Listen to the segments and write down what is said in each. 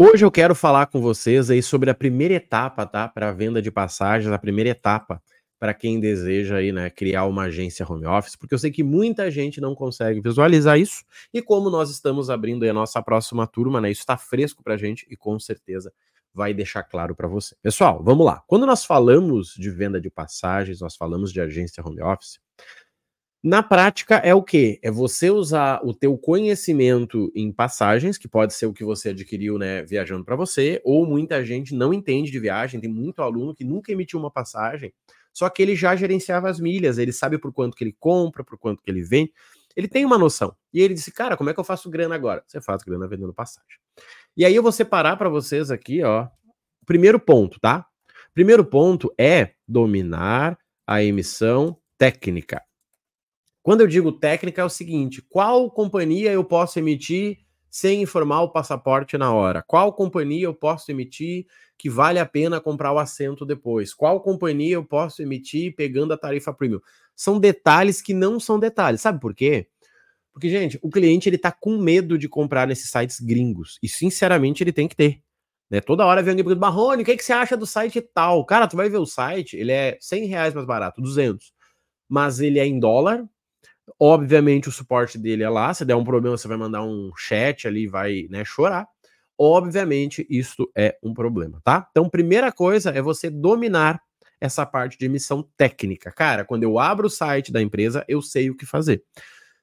Hoje eu quero falar com vocês aí sobre a primeira etapa, tá? Para a venda de passagens, a primeira etapa para quem deseja aí, né, criar uma agência home office, porque eu sei que muita gente não consegue visualizar isso. E como nós estamos abrindo a nossa próxima turma, né, isso está fresco para a gente e com certeza vai deixar claro para você. Pessoal, vamos lá. Quando nós falamos de venda de passagens, nós falamos de agência home office, na prática é o que? É você usar o teu conhecimento em passagens, que pode ser o que você adquiriu, né, viajando para você, ou muita gente não entende de viagem, tem muito aluno que nunca emitiu uma passagem, só que ele já gerenciava as milhas, ele sabe por quanto que ele compra, por quanto que ele vende, ele tem uma noção. E ele disse: "Cara, como é que eu faço grana agora?" Você faz grana vendendo passagem. E aí eu vou separar para vocês aqui, ó, o primeiro ponto, tá? Primeiro ponto é dominar a emissão técnica. Quando eu digo técnica, é o seguinte: qual companhia eu posso emitir sem informar o passaporte na hora? Qual companhia eu posso emitir que vale a pena comprar o assento depois? Qual companhia eu posso emitir pegando a tarifa premium? São detalhes que não são detalhes. Sabe por quê? Porque, gente, o cliente ele tá com medo de comprar nesses sites gringos. E, sinceramente, ele tem que ter. Né? Toda hora vem alguém perguntando, Marrone, o que, que você acha do site tal? Cara, tu vai ver o site, ele é 100 reais mais barato, 200. Mas ele é em dólar, Obviamente, o suporte dele é lá. Se der um problema, você vai mandar um chat ali vai né, chorar. Obviamente, isso é um problema, tá? Então, primeira coisa é você dominar essa parte de emissão técnica. Cara, quando eu abro o site da empresa, eu sei o que fazer.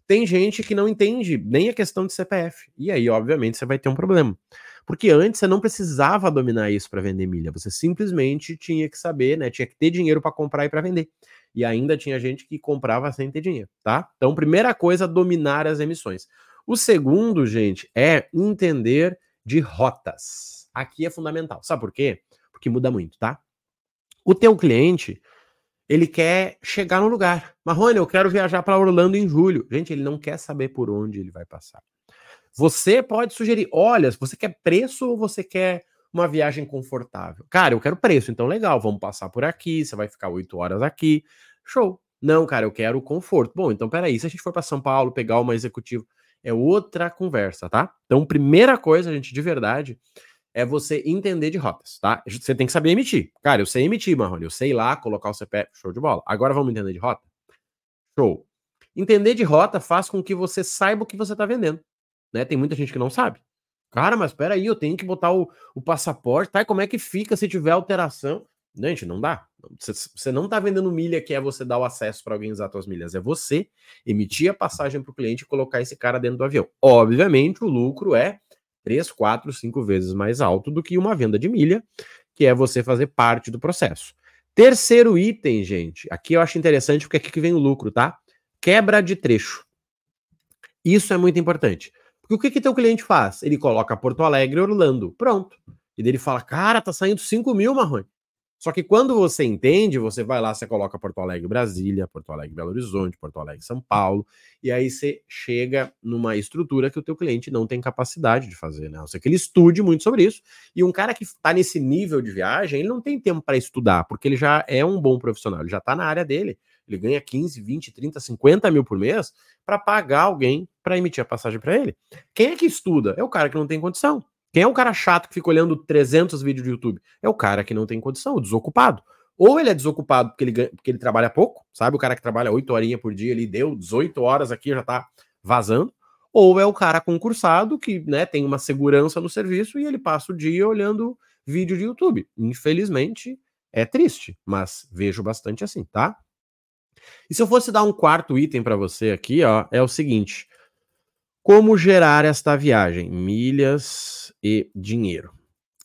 Tem gente que não entende nem a questão de CPF. E aí, obviamente, você vai ter um problema. Porque antes você não precisava dominar isso para vender milha. Você simplesmente tinha que saber, né? Tinha que ter dinheiro para comprar e para vender e ainda tinha gente que comprava sem ter dinheiro, tá? Então, primeira coisa, dominar as emissões. O segundo, gente, é entender de rotas. Aqui é fundamental. Sabe por quê? Porque muda muito, tá? O teu cliente, ele quer chegar no lugar. Marrone, eu quero viajar para Orlando em julho. Gente, ele não quer saber por onde ele vai passar. Você pode sugerir, olha, você quer preço ou você quer uma viagem confortável. Cara, eu quero preço, então legal, vamos passar por aqui, você vai ficar oito horas aqui. Show. Não, cara, eu quero conforto. Bom, então peraí, se a gente for para São Paulo pegar uma executiva, é outra conversa, tá? Então, primeira coisa, gente, de verdade, é você entender de rotas, tá? Você tem que saber emitir. Cara, eu sei emitir, Marrone, eu sei lá colocar o CPF, show de bola. Agora vamos entender de rota? Show. Entender de rota faz com que você saiba o que você está vendendo, né? Tem muita gente que não sabe. Cara, mas espera aí, eu tenho que botar o, o passaporte, tá? E como é que fica se tiver alteração? Gente, não dá. Você não está vendendo milha que é você dar o acesso para alguém usar suas milhas. É você emitir a passagem para o cliente e colocar esse cara dentro do avião. Obviamente, o lucro é 3, 4, 5 vezes mais alto do que uma venda de milha, que é você fazer parte do processo. Terceiro item, gente. Aqui eu acho interessante porque aqui que vem o lucro, tá? Quebra de trecho. Isso é muito importante. Porque o que que teu cliente faz? Ele coloca Porto Alegre e Orlando. Pronto. E daí ele fala, cara, tá saindo 5 mil, Marrone. Só que quando você entende, você vai lá, você coloca Porto Alegre, Brasília, Porto Alegre, Belo Horizonte, Porto Alegre, São Paulo, e aí você chega numa estrutura que o teu cliente não tem capacidade de fazer, né? Ou seja, que ele estude muito sobre isso. E um cara que está nesse nível de viagem, ele não tem tempo para estudar, porque ele já é um bom profissional, ele já está na área dele. Ele ganha 15, 20, 30, 50 mil por mês para pagar alguém para emitir a passagem para ele. Quem é que estuda? É o cara que não tem condição. Quem é o cara chato que fica olhando 300 vídeos do YouTube? É o cara que não tem condição, o desocupado. Ou ele é desocupado porque ele, ganha, porque ele trabalha pouco, sabe? O cara que trabalha 8 horinhas por dia, ele deu 18 horas aqui, já tá vazando. Ou é o cara concursado que né, tem uma segurança no serviço e ele passa o dia olhando vídeo de YouTube. Infelizmente, é triste, mas vejo bastante assim, tá? E se eu fosse dar um quarto item para você aqui, ó, é o seguinte: como gerar esta viagem? Milhas e dinheiro.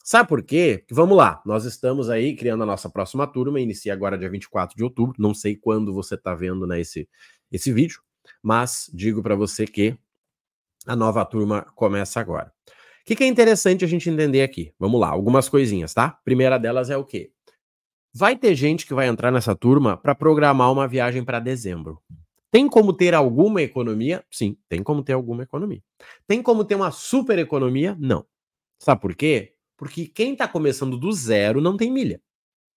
Sabe por quê? Vamos lá, nós estamos aí criando a nossa próxima turma, inicia agora dia 24 de outubro, não sei quando você está vendo né, esse, esse vídeo, mas digo para você que a nova turma começa agora. O que, que é interessante a gente entender aqui? Vamos lá, algumas coisinhas, tá? Primeira delas é o quê? Vai ter gente que vai entrar nessa turma para programar uma viagem para dezembro. Tem como ter alguma economia? Sim, tem como ter alguma economia. Tem como ter uma super economia? Não. Sabe por quê? Porque quem está começando do zero não tem milha.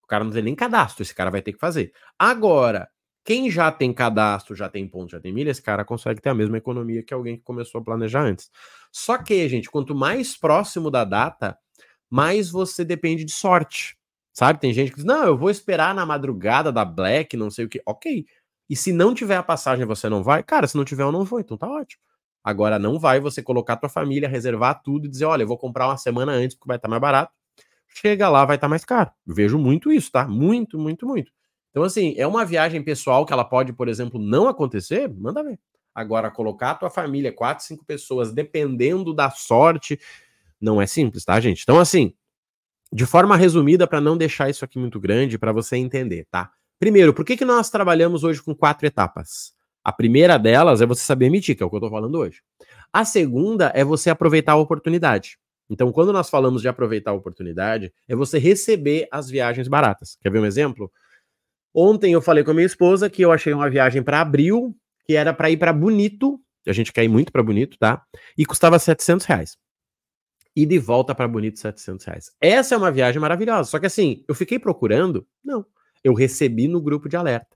O cara não tem nem cadastro, esse cara vai ter que fazer. Agora, Quem já tem cadastro, já tem ponto, já tem milha, esse cara consegue ter a mesma economia que alguém que começou a planejar antes. Só que, gente, quanto mais próximo da data, mais você depende de sorte. Sabe? Tem gente que diz: não, eu vou esperar na madrugada da Black, não sei o que. Ok. E se não tiver a passagem, você não vai? Cara, se não tiver, eu não vou, então tá ótimo. Agora não vai você colocar tua família, reservar tudo e dizer: olha, eu vou comprar uma semana antes porque vai estar mais barato. Chega lá, vai estar mais caro. Eu vejo muito isso, tá? Muito, muito, muito. Então, assim, é uma viagem pessoal que ela pode, por exemplo, não acontecer, manda ver. Agora, colocar a tua família, quatro, cinco pessoas, dependendo da sorte, não é simples, tá, gente? Então, assim, de forma resumida, para não deixar isso aqui muito grande, para você entender, tá? Primeiro, por que, que nós trabalhamos hoje com quatro etapas? A primeira delas é você saber emitir, que é o que eu estou falando hoje. A segunda é você aproveitar a oportunidade. Então, quando nós falamos de aproveitar a oportunidade, é você receber as viagens baratas. Quer ver um exemplo? Ontem eu falei com a minha esposa que eu achei uma viagem para abril, que era para ir para Bonito, a gente quer ir muito para Bonito, tá? E custava 700 reais. E de volta para Bonito, 700 reais. Essa é uma viagem maravilhosa. Só que assim, eu fiquei procurando? Não. Eu recebi no grupo de alerta.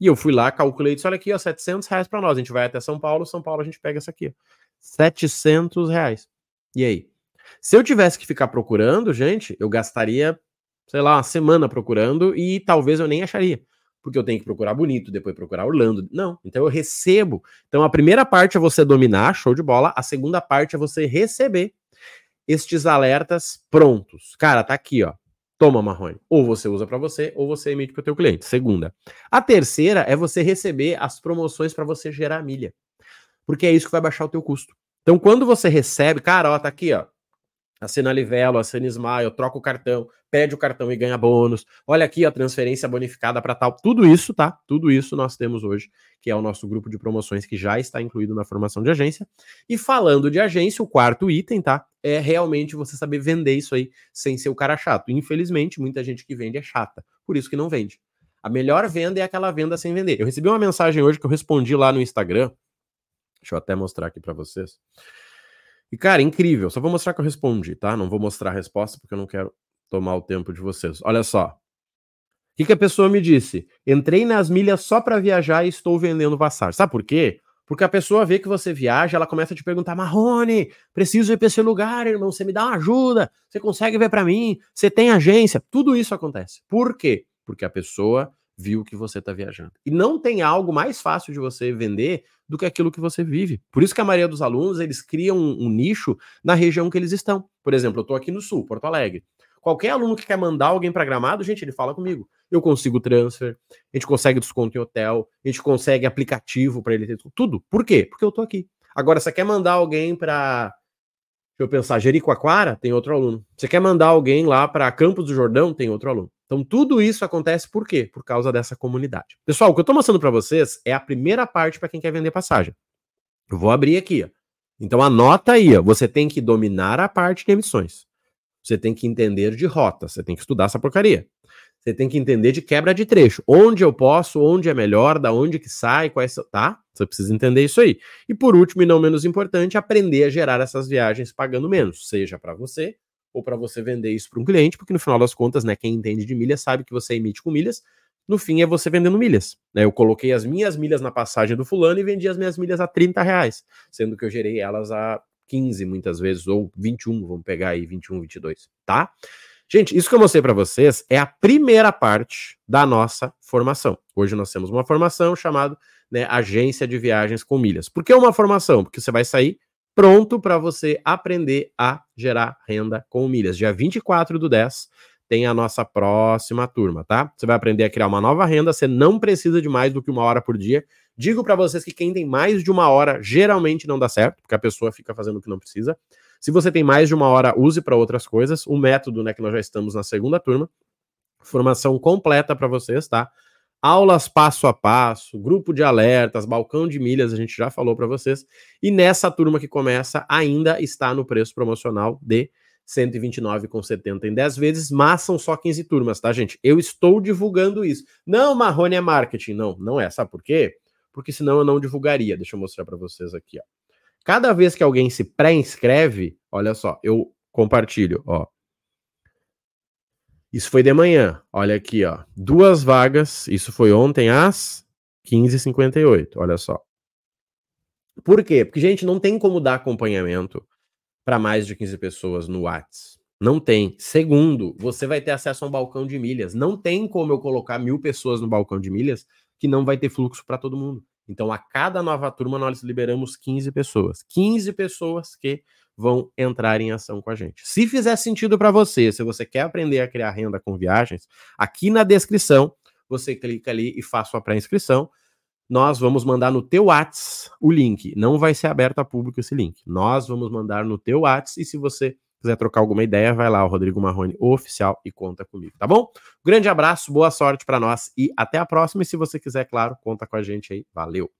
E eu fui lá, calculei, disse, olha aqui, ó, 700 reais para nós. A gente vai até São Paulo, São Paulo a gente pega essa aqui, ó. 700 reais. E aí? Se eu tivesse que ficar procurando, gente, eu gastaria sei lá, uma semana procurando e talvez eu nem acharia. Porque eu tenho que procurar bonito, depois procurar Orlando. Não, então eu recebo. Então a primeira parte é você dominar, show de bola. A segunda parte é você receber estes alertas prontos. Cara, tá aqui, ó. Toma, Marrone. Ou você usa para você, ou você emite para o teu cliente. Segunda. A terceira é você receber as promoções para você gerar milha. Porque é isso que vai baixar o teu custo. Então, quando você recebe, cara, ó, tá aqui, ó assina Livelo, assina Smile, troca o cartão, pede o cartão e ganha bônus. Olha aqui a transferência bonificada para tal. Tudo isso, tá? Tudo isso nós temos hoje, que é o nosso grupo de promoções que já está incluído na formação de agência. E falando de agência, o quarto item, tá? É realmente você saber vender isso aí sem ser o cara chato. Infelizmente, muita gente que vende é chata, por isso que não vende. A melhor venda é aquela venda sem vender. Eu recebi uma mensagem hoje que eu respondi lá no Instagram. Deixa eu até mostrar aqui para vocês. E, cara, incrível. Só vou mostrar que eu respondi, tá? Não vou mostrar a resposta porque eu não quero tomar o tempo de vocês. Olha só. O que, que a pessoa me disse? Entrei nas milhas só para viajar e estou vendendo passagem. Sabe por quê? Porque a pessoa vê que você viaja, ela começa a te perguntar: Marrone, preciso ir para esse lugar, irmão. Você me dá uma ajuda? Você consegue ver para mim? Você tem agência? Tudo isso acontece. Por quê? Porque a pessoa viu que você está viajando. E não tem algo mais fácil de você vender do que aquilo que você vive. Por isso que a maioria dos alunos, eles criam um, um nicho na região que eles estão. Por exemplo, eu estou aqui no Sul, Porto Alegre. Qualquer aluno que quer mandar alguém para Gramado, gente, ele fala comigo. Eu consigo transfer, a gente consegue desconto em hotel, a gente consegue aplicativo para ele ter tudo. Por quê? Porque eu tô aqui. Agora, você quer mandar alguém para Deixa eu pensar, Jericoacoara, tem outro aluno. Você quer mandar alguém lá para Campos do Jordão, tem outro aluno. Então, tudo isso acontece por quê? Por causa dessa comunidade. Pessoal, o que eu estou mostrando para vocês é a primeira parte para quem quer vender passagem. Eu vou abrir aqui. Ó. Então, anota aí. Ó. Você tem que dominar a parte de emissões. Você tem que entender de rota. Você tem que estudar essa porcaria. Você tem que entender de quebra de trecho. Onde eu posso, onde é melhor, da onde que sai, quais tá? Você precisa entender isso aí. E por último, e não menos importante, aprender a gerar essas viagens pagando menos, seja para você ou para você vender isso para um cliente, porque no final das contas, né, quem entende de milhas sabe que você emite com milhas, no fim é você vendendo milhas. Né? Eu coloquei as minhas milhas na passagem do fulano e vendi as minhas milhas a 30 reais, sendo que eu gerei elas a 15 muitas vezes, ou 21, vamos pegar aí 21, 22, tá? Gente, isso que eu mostrei para vocês é a primeira parte da nossa formação. Hoje nós temos uma formação chamada né, Agência de Viagens com Milhas. Por que uma formação? Porque você vai sair pronto para você aprender a gerar renda com milhas. Dia 24 do 10 tem a nossa próxima turma, tá? Você vai aprender a criar uma nova renda, você não precisa de mais do que uma hora por dia. Digo para vocês que quem tem mais de uma hora geralmente não dá certo, porque a pessoa fica fazendo o que não precisa. Se você tem mais de uma hora, use para outras coisas. O método, né, que nós já estamos na segunda turma, formação completa para vocês, tá? Aulas passo a passo, grupo de alertas, balcão de milhas, a gente já falou para vocês. E nessa turma que começa, ainda está no preço promocional de 129,70 em 10 vezes, mas são só 15 turmas, tá, gente? Eu estou divulgando isso. Não, Marrone é marketing. Não, não é. Sabe por quê? Porque senão eu não divulgaria. Deixa eu mostrar para vocês aqui, ó. Cada vez que alguém se pré-inscreve, olha só, eu compartilho, ó. Isso foi de manhã. Olha aqui, ó. Duas vagas. Isso foi ontem às 15,58, olha só. Por quê? Porque, gente, não tem como dar acompanhamento para mais de 15 pessoas no WhatsApp. Não tem. Segundo, você vai ter acesso a um balcão de milhas. Não tem como eu colocar mil pessoas no balcão de milhas que não vai ter fluxo para todo mundo. Então, a cada nova turma, nós liberamos 15 pessoas. 15 pessoas que vão entrar em ação com a gente. Se fizer sentido para você, se você quer aprender a criar renda com viagens, aqui na descrição você clica ali e faz sua pré-inscrição. Nós vamos mandar no teu WhatsApp o link. Não vai ser aberto a público esse link. Nós vamos mandar no teu WhatsApp e se você quiser trocar alguma ideia, vai lá, o Rodrigo Marrone oficial e conta comigo, tá bom? Grande abraço, boa sorte para nós e até a próxima. E se você quiser, claro, conta com a gente aí. Valeu.